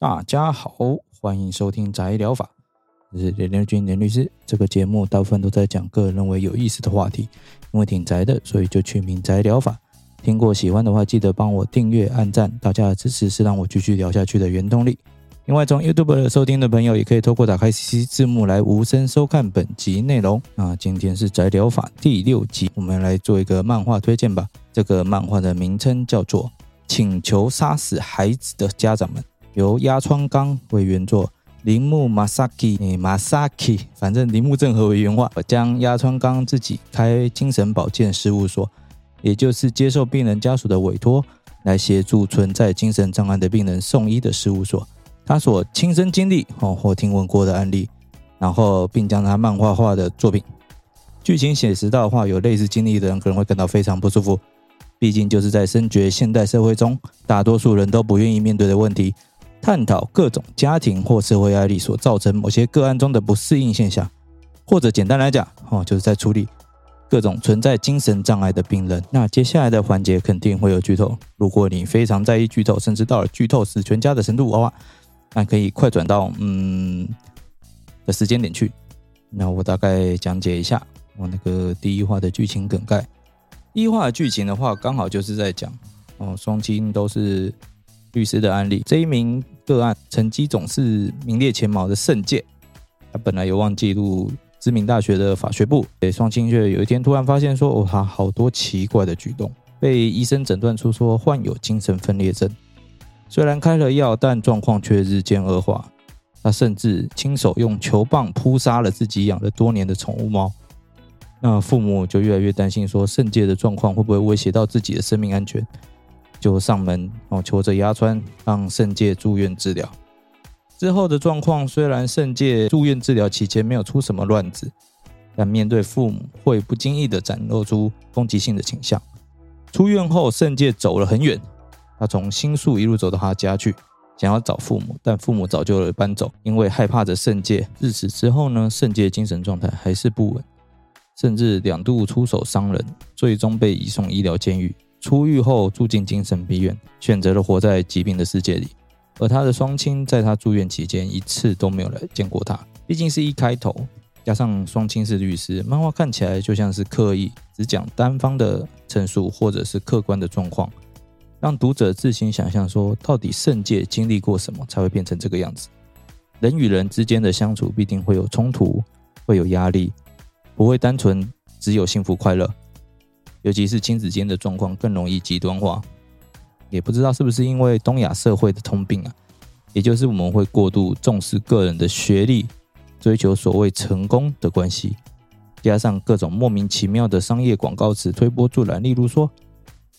大家好，欢迎收听宅疗法，我是连连军连律师。这个节目大部分都在讲个人认为有意思的话题，因为挺宅的，所以就取名宅疗法。听过喜欢的话，记得帮我订阅、按赞，大家的支持是让我继续聊下去的原动力。另外，从 YouTube 收听的朋友，也可以透过打开 CC 字幕来无声收看本集内容。那今天是宅疗法第六集，我们来做一个漫画推荐吧。这个漫画的名称叫做《请求杀死孩子的家长们》。由鸭川刚为原作，铃木马萨基，诶，马萨基，反正铃木正和为原画。我将鸭川刚自己开精神保健事务所，也就是接受病人家属的委托，来协助存在精神障碍的病人送医的事务所。他所亲身经历哦或听闻过的案例，然后并将他漫画化的作品。剧情写实到的话，有类似经历的人可能会感到非常不舒服，毕竟就是在深觉现代社会中，大多数人都不愿意面对的问题。探讨各种家庭或社会压力所造成某些个案中的不适应现象，或者简单来讲，哦，就是在处理各种存在精神障碍的病人。那接下来的环节肯定会有剧透，如果你非常在意剧透，甚至到了剧透死全家的程度的话，那可以快转到嗯的时间点去。那我大概讲解一下我那个第一话的剧情梗概。第一话的剧情的话，刚好就是在讲哦，双亲都是。律师的案例，这一名个案成绩总是名列前茅的圣介，他本来有望进入知名大学的法学部，诶，双亲却有一天突然发现说，哦，他好多奇怪的举动，被医生诊断出说患有精神分裂症。虽然开了药，但状况却日渐恶化。他甚至亲手用球棒扑杀了自己养了多年的宠物猫。那父母就越来越担心，说圣界的状况会不会威胁到自己的生命安全？就上门哦，求着鸭川让圣介住院治疗。之后的状况虽然圣介住院治疗期间没有出什么乱子，但面对父母会不经意的展露出攻击性的倾向。出院后，圣介走了很远，他从新宿一路走到他家去，想要找父母，但父母早就搬走，因为害怕着圣介。自此之后呢，圣介精神状态还是不稳，甚至两度出手伤人，最终被移送医疗监狱。出狱后住进精神病院，选择了活在疾病的世界里。而他的双亲在他住院期间一次都没有来见过他。毕竟是一开头，加上双亲是律师，漫画看起来就像是刻意只讲单方的陈述，或者是客观的状况，让读者自行想象说，到底圣界经历过什么才会变成这个样子。人与人之间的相处必定会有冲突，会有压力，不会单纯只有幸福快乐。尤其是亲子间的状况更容易极端化，也不知道是不是因为东亚社会的通病啊，也就是我们会过度重视个人的学历，追求所谓成功的关系，加上各种莫名其妙的商业广告词推波助澜，例如说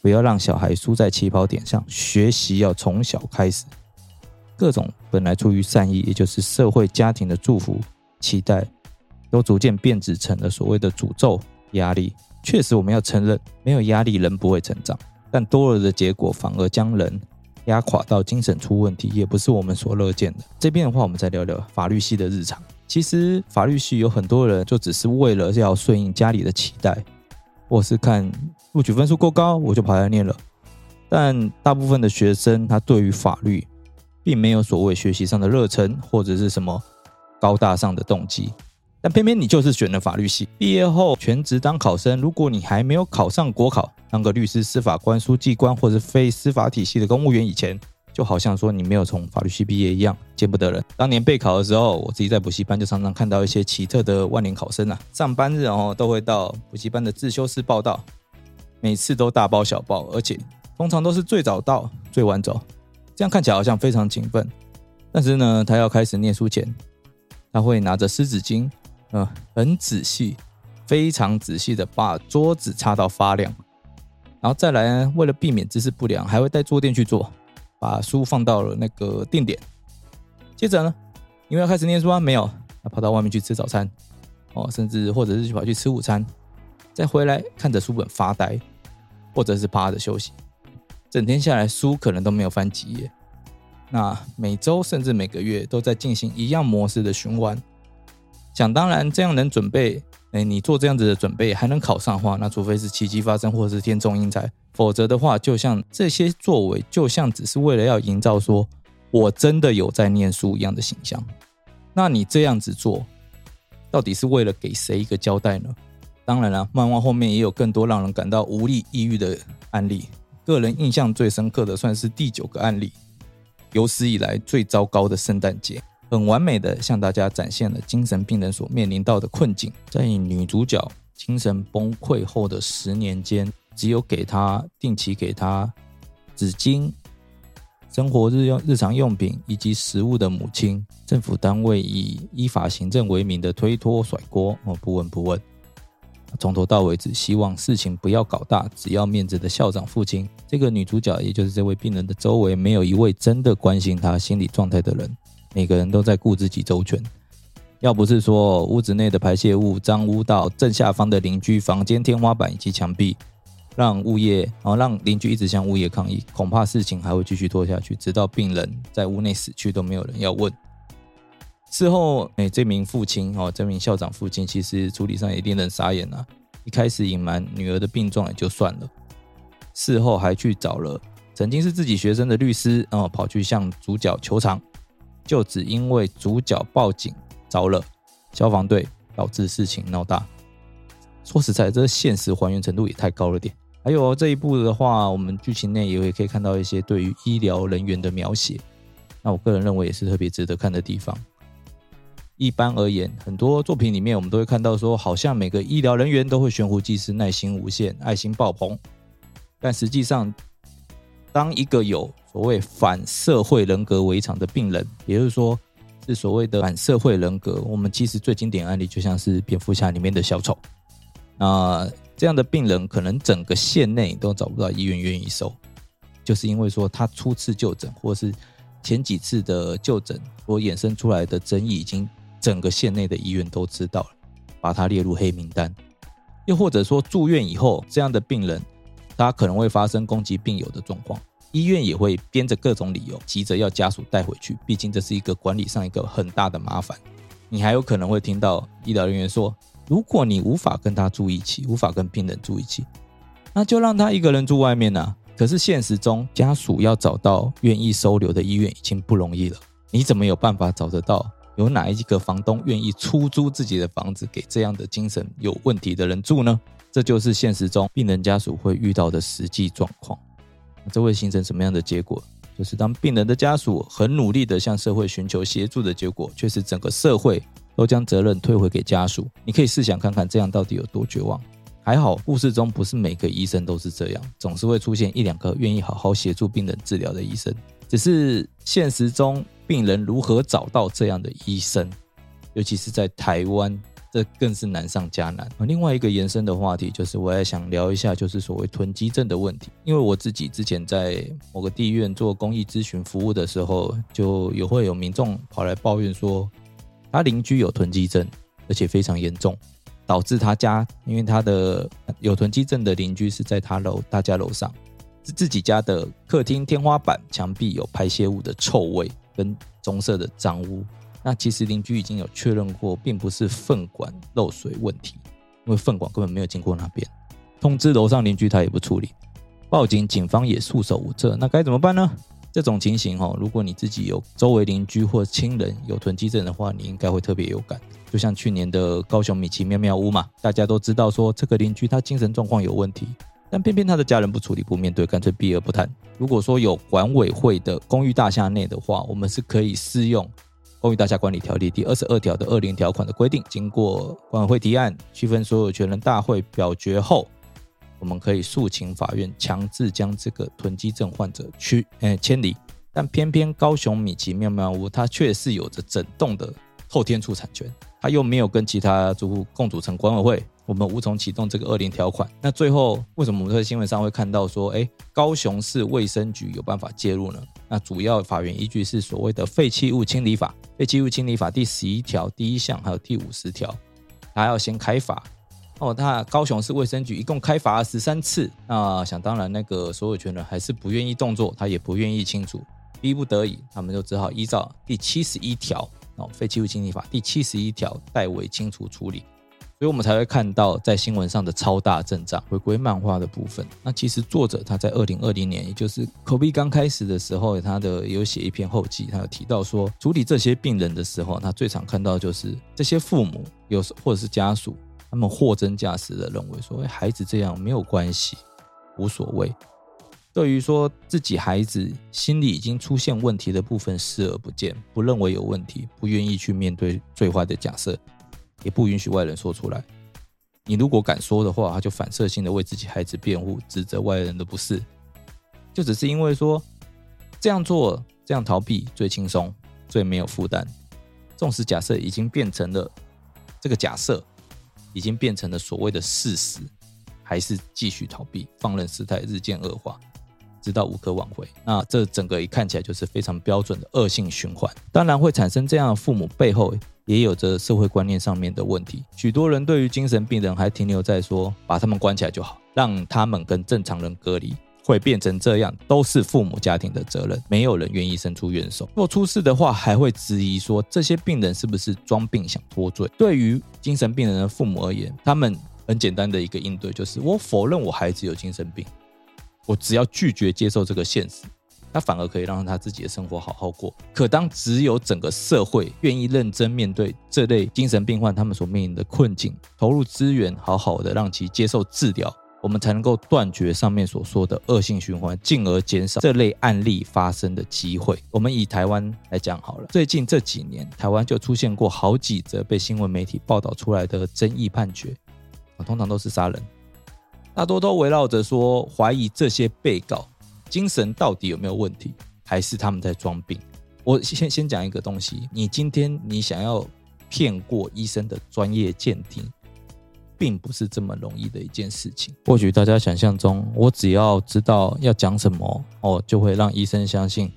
不要让小孩输在起跑点上，学习要从小开始，各种本来出于善意，也就是社会家庭的祝福期待，都逐渐变质成了所谓的诅咒压力。确实，我们要承认，没有压力人不会成长，但多了的结果反而将人压垮到精神出问题，也不是我们所乐见的。这边的话，我们再聊聊法律系的日常。其实法律系有很多人就只是为了要顺应家里的期待，或是看录取分数够高，我就跑来念了。但大部分的学生，他对于法律并没有所谓学习上的热忱，或者是什么高大上的动机。但偏偏你就是选了法律系，毕业后全职当考生。如果你还没有考上国考，当个律师、司法官、书记官或者非司法体系的公务员，以前就好像说你没有从法律系毕业一样，见不得人。当年备考的时候，我自己在补习班就常常看到一些奇特的万年考生啊，上班日哦都会到补习班的自修室报到，每次都大包小包，而且通常都是最早到最晚走，这样看起来好像非常勤奋。但是呢，他要开始念书前，他会拿着湿纸巾。嗯，很仔细，非常仔细的把桌子擦到发亮，然后再来呢，为了避免姿势不良，还会带坐垫去坐，把书放到了那个定点。接着呢，因为要开始念书啊，没有，他跑到外面去吃早餐，哦，甚至或者是去跑去吃午餐，再回来看着书本发呆，或者是趴着休息，整天下来书可能都没有翻几页。那每周甚至每个月都在进行一样模式的循环。想当然，这样能准备，哎，你做这样子的准备还能考上的话，那除非是奇迹发生，或者是天纵英才，否则的话，就像这些作为，就像只是为了要营造说我真的有在念书一样的形象。那你这样子做，到底是为了给谁一个交代呢？当然了，漫画后面也有更多让人感到无力、抑郁的案例。个人印象最深刻的算是第九个案例，有史以来最糟糕的圣诞节，很完美的向大家展现了精神病人所面临到的困境。在女主角精神崩溃后的十年间，只有给她定期给她纸巾、生活日用日常用品以及食物的母亲，政府单位以依法行政为名的推脱甩锅，哦，不闻不问。从头到尾只希望事情不要搞大，只要面子的校长父亲，这个女主角也就是这位病人的周围没有一位真的关心她心理状态的人，每个人都在顾自己周全。要不是说屋子内的排泄物脏污到正下方的邻居房间天花板以及墙壁，让物业然后让邻居一直向物业抗议，恐怕事情还会继续拖下去，直到病人在屋内死去都没有人要问。事后，哎，这名父亲哦，这名校长父亲，其实处理上也令人傻眼啊。一开始隐瞒女儿的病状也就算了，事后还去找了曾经是自己学生的律师，然后跑去向主角求偿，就只因为主角报警着了消防队，导致事情闹大。说实在，这现实还原程度也太高了点。还有这一部的话，我们剧情内也会可以看到一些对于医疗人员的描写，那我个人认为也是特别值得看的地方。一般而言，很多作品里面我们都会看到说，好像每个医疗人员都会悬壶济世、耐心无限、爱心爆棚。但实际上，当一个有所谓反社会人格围场的病人，也就是说是所谓的反社会人格，我们其实最经典案例就像是蝙蝠侠里面的小丑。那这样的病人，可能整个县内都找不到医院愿意收，就是因为说他初次就诊，或是前几次的就诊所衍生出来的争议已经。整个县内的医院都知道了，把他列入黑名单。又或者说住院以后，这样的病人，他可能会发生攻击病友的状况，医院也会编着各种理由，急着要家属带回去。毕竟这是一个管理上一个很大的麻烦。你还有可能会听到医疗人员说：“如果你无法跟他住一起，无法跟病人住一起，那就让他一个人住外面呐、”可是现实中，家属要找到愿意收留的医院已经不容易了。你怎么有办法找得到？有哪一个房东愿意出租自己的房子给这样的精神有问题的人住呢？这就是现实中病人家属会遇到的实际状况。这会形成什么样的结果？就是当病人的家属很努力地向社会寻求协助的结果，却是整个社会都将责任推回给家属。你可以试想看看，这样到底有多绝望？还好，故事中不是每个医生都是这样，总是会出现一两个愿意好好协助病人治疗的医生。只是现实中，病人如何找到这样的医生，尤其是在台湾，这更是难上加难。另外一个延伸的话题，就是我也想聊一下，就是所谓囤积症的问题。因为我自己之前在某个地院做公益咨询服务的时候，就有会有民众跑来抱怨说，他邻居有囤积症，而且非常严重，导致他家，因为他的有囤积症的邻居是在他楼大家楼上。自己家的客厅天花板、墙壁有排泄物的臭味跟棕色的脏污，那其实邻居已经有确认过，并不是粪管漏水问题，因为粪管根本没有经过那边。通知楼上邻居，他也不处理，报警，警方也束手无策。那该怎么办呢？这种情形哦，如果你自己有周围邻居或亲人有囤积症的话，你应该会特别有感。就像去年的高雄米奇妙妙屋嘛，大家都知道说这个邻居他精神状况有问题。但偏偏他的家人不处理、不面对，干脆避而不谈。如果说有管委会的公寓大厦内的话，我们是可以适用《公寓大厦管理条例》第二十二条的二零条款的规定，经过管委会提案、区分所有权人大会表决后，我们可以诉请法院强制将这个囤积症患者驱诶迁离。但偏偏高雄米奇妙妙屋，它却是有着整栋的后天处产权，它又没有跟其他住户共组成管委会。我们无从启动这个二零条款。那最后为什么我们在新闻上会看到说，哎，高雄市卫生局有办法介入呢？那主要法源依据是所谓的废弃物清理法，废弃物清理法第十一条第一项还有第五十条，他要先开罚。哦，那高雄市卫生局一共开罚了十三次，那想当然那个所有权人还是不愿意动作，他也不愿意清除，逼不得已，他们就只好依照第七十一条哦，废弃物清理法第七十一条代为清除处理。所以我们才会看到在新闻上的超大阵仗。回归漫画的部分，那其实作者他在二零二零年，也就是 COVID 刚开始的时候，他的有写一篇后记，他有提到说，处理这些病人的时候，他最常看到就是这些父母有时或者是家属，他们货真价实的认为说，哎，孩子这样没有关系，无所谓。对于说自己孩子心里已经出现问题的部分视而不见，不认为有问题，不愿意去面对最坏的假设，也不允许外人说出来。你如果敢说的话，他就反射性的为自己孩子辩护，指责外人的不是，就只是因为说这样做、这样逃避最轻松、最没有负担。纵使假设已经变成了这个假设，已经变成了所谓的事实，还是继续逃避，放任事态日渐恶化。直到无可挽回，那这整个一看起来就是非常标准的恶性循环。当然会产生这样的父母背后，也有着社会观念上面的问题。许多人对于精神病人还停留在说，把他们关起来就好，让他们跟正常人隔离，会变成这样，都是父母家庭的责任，没有人愿意伸出援手。若出事的话，还会质疑说，这些病人是不是装病想脱罪？对于精神病人的父母而言，他们很简单的一个应对就是，我否认我孩子有精神病。我只要拒绝接受这个现实，他反而可以让他自己的生活好好过。可当只有整个社会愿意认真面对这类精神病患他们所面临的困境，投入资源，好好的让其接受治疗，我们才能够断绝上面所说的恶性循环，进而减少这类案例发生的机会。我们以台湾来讲好了，最近这几年，台湾就出现过好几则被新闻媒体报道出来的争议判决，啊通常都是杀人。大多都围绕着说，怀疑这些被告精神到底有没有问题，还是他们在装病。我先先讲一个东西，你今天你想要骗过医生的专业鉴定，并不是这么容易的一件事情。或许大家想象中，我只要知道要讲什么，哦，就会让医生相信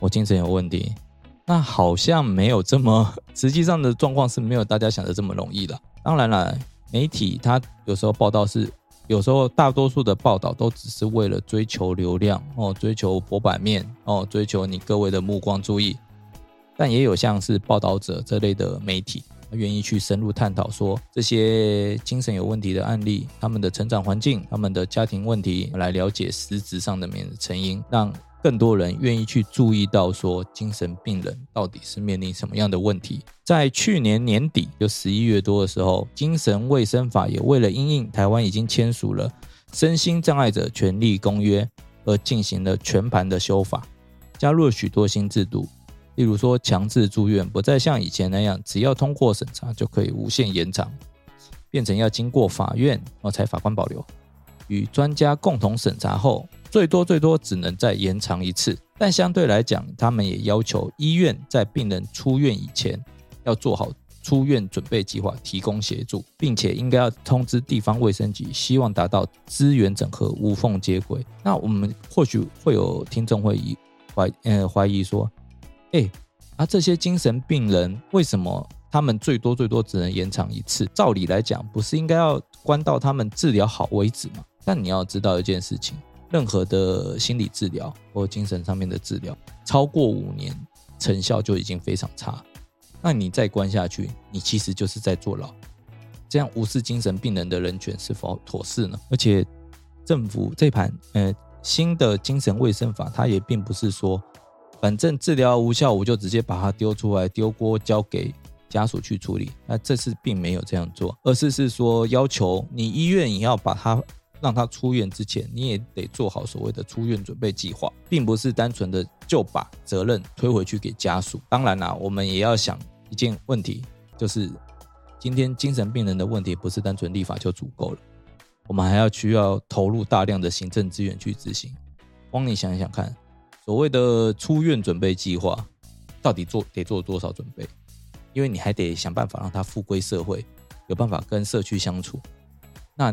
我精神有问题。那好像没有这么，实际上的状况是没有大家想的这么容易的。当然了，媒体它有时候报道是。有时候，大多数的报道都只是为了追求流量哦，追求博版面哦，追求你各位的目光注意。但也有像是报道者这类的媒体，愿意去深入探讨说这些精神有问题的案例，他们的成长环境、他们的家庭问题，来了解实质上的面成因，让。更多人愿意去注意到说，精神病人到底是面临什么样的问题。在去年年底，就十一月多的时候，精神卫生法也为了因应台湾已经签署了身心障碍者权利公约，而进行了全盘的修法，加入了许多新制度，例如说强制住院不再像以前那样，只要通过审查就可以无限延长，变成要经过法院哦才法官保留，与专家共同审查后。最多最多只能再延长一次，但相对来讲，他们也要求医院在病人出院以前要做好出院准备计划，提供协助，并且应该要通知地方卫生局，希望达到资源整合、无缝接轨。那我们或许会有听众会疑怀呃怀疑说，哎，啊这些精神病人为什么他们最多最多只能延长一次？照理来讲，不是应该要关到他们治疗好为止吗？但你要知道一件事情。任何的心理治疗或精神上面的治疗，超过五年成效就已经非常差。那你再关下去，你其实就是在坐牢。这样无视精神病人的人权是否妥适呢？而且政府这盘呃新的精神卫生法，它也并不是说反正治疗无效，我就直接把它丢出来丢锅交给家属去处理。那这次并没有这样做，而是是说要求你医院也要把它。让他出院之前，你也得做好所谓的出院准备计划，并不是单纯的就把责任推回去给家属。当然啦，我们也要想一件问题，就是今天精神病人的问题不是单纯立法就足够了，我们还要需要投入大量的行政资源去执行。光你想想看，所谓的出院准备计划到底做得做多少准备？因为你还得想办法让他复归社会，有办法跟社区相处。那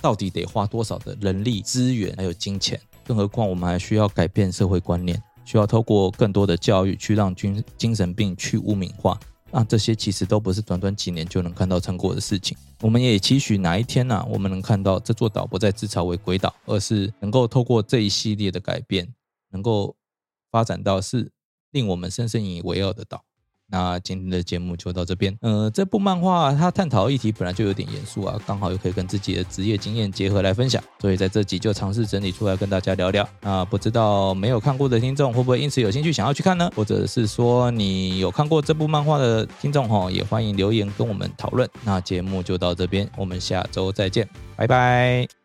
到底得花多少的人力资源，还有金钱？更何况我们还需要改变社会观念，需要透过更多的教育去让精精神病去污名化。那这些其实都不是短短几年就能看到成果的事情。我们也期许哪一天呢、我们能看到这座岛不再自嘲为鬼岛，而是能够透过这一系列的改变，能够发展到是令我们深深引以为傲的岛。那今天的节目就到这边。呃，这部漫画它探讨议题本来就有点严肃啊，刚好又可以跟自己的职业经验结合来分享，所以在这集就尝试整理出来跟大家聊聊。那不知道没有看过的听众会不会因此有兴趣想要去看呢？或者是说你有看过这部漫画的听众哈，也欢迎留言跟我们讨论。那节目就到这边，我们下周再见，拜拜。